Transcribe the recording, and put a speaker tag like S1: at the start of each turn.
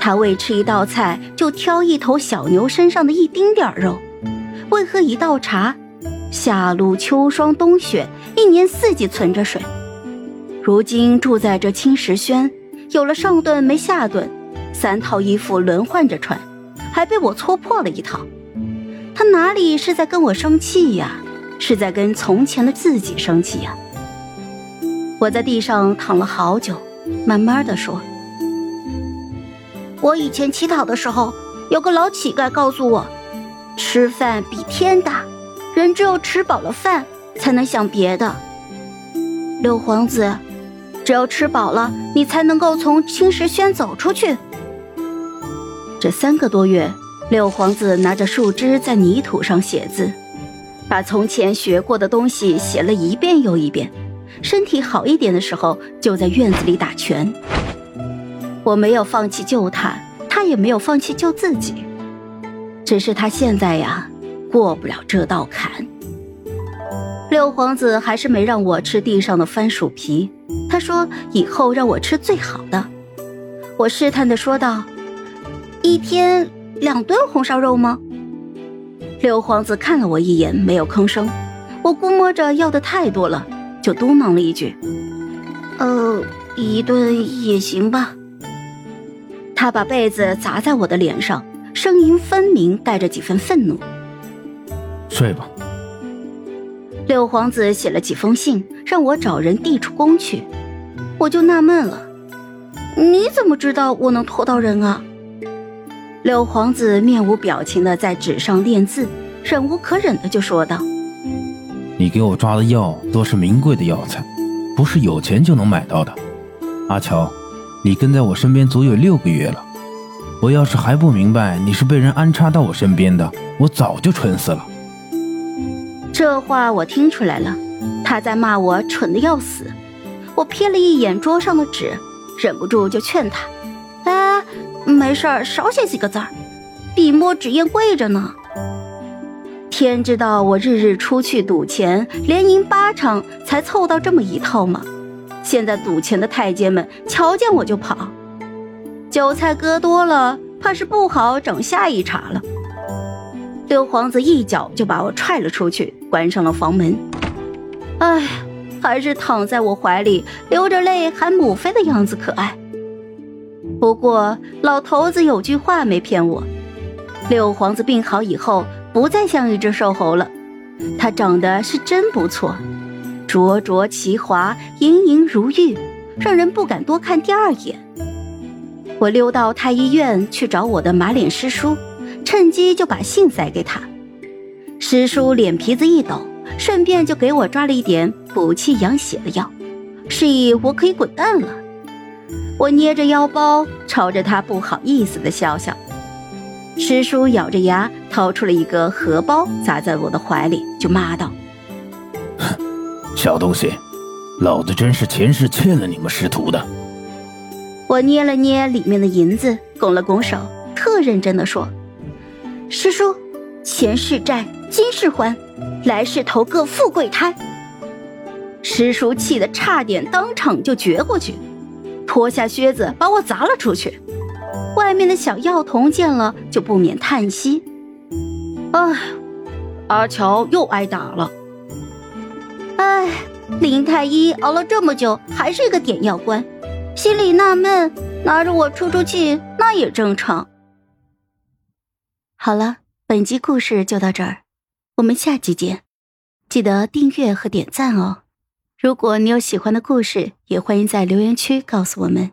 S1: 他为吃一道菜就挑一头小牛身上的一丁点肉，为喝一道茶，夏露秋霜冬雪，一年四季存着水。如今住在这青石轩，有了上顿没下顿，三套衣服轮换着穿，还被我搓破了一套。他哪里是在跟我生气呀，是在跟从前的自己生气呀。我在地上躺了好久，慢慢的说。我以前乞讨的时候，有个老乞丐告诉我，吃饭比天大，人只有吃饱了饭，才能想别的。六皇子，只有吃饱了，你才能够从青石轩走出去。这三个多月，六皇子拿着树枝在泥土上写字，把从前学过的东西写了一遍又一遍。身体好一点的时候，就在院子里打拳。我没有放弃救他，他也没有放弃救自己，只是他现在呀，过不了这道坎。六皇子还是没让我吃地上的番薯皮，他说以后让我吃最好的。我试探的说道：“一天两顿红烧肉吗？”六皇子看了我一眼，没有吭声。我估摸着要的太多了，就嘟囔了一句：“呃，一顿也行吧。”他把被子砸在我的脸上，声音分明带着几分愤怒。
S2: 睡吧。
S1: 六皇子写了几封信，让我找人递出宫去。我就纳闷了，你怎么知道我能拖到人啊？六皇子面无表情的在纸上练字，忍无可忍的就说道：“
S2: 你给我抓的药都是名贵的药材，不是有钱就能买到的。阿乔。”你跟在我身边足有六个月了，我要是还不明白你是被人安插到我身边的，我早就蠢死了。
S1: 这话我听出来了，他在骂我蠢的要死。我瞥了一眼桌上的纸，忍不住就劝他：“哎，没事儿，少写几个字儿，笔墨纸砚贵着呢。天知道我日日出去赌钱，连赢八场才凑到这么一套吗？”现在赌钱的太监们瞧见我就跑，韭菜割多了，怕是不好整下一茬了。六皇子一脚就把我踹了出去，关上了房门。哎，还是躺在我怀里流着泪喊母妃的样子可爱。不过老头子有句话没骗我，六皇子病好以后不再像一只瘦猴了，他长得是真不错。灼灼其华，盈盈如玉，让人不敢多看第二眼。我溜到太医院去找我的马脸师叔，趁机就把信塞给他。师叔脸皮子一抖，顺便就给我抓了一点补气养血的药，示意我可以滚蛋了。我捏着腰包，朝着他不好意思的笑笑。师叔咬着牙掏出了一个荷包，砸在我的怀里，就骂道。
S2: 小东西，老子真是前世欠了你们师徒的。
S1: 我捏了捏里面的银子，拱了拱手，特认真的说：“师叔，前世债，今世还，来世投个富贵胎。”师叔气得差点当场就绝过去，脱下靴子把我砸了出去。外面的小药童见了就不免叹息：“哎，阿乔又挨打了。”哎，林太医熬了这么久，还是一个点药官，心里纳闷，拿着我出出气，那也正常。好了，本集故事就到这儿，我们下集见，记得订阅和点赞哦。如果你有喜欢的故事，也欢迎在留言区告诉我们。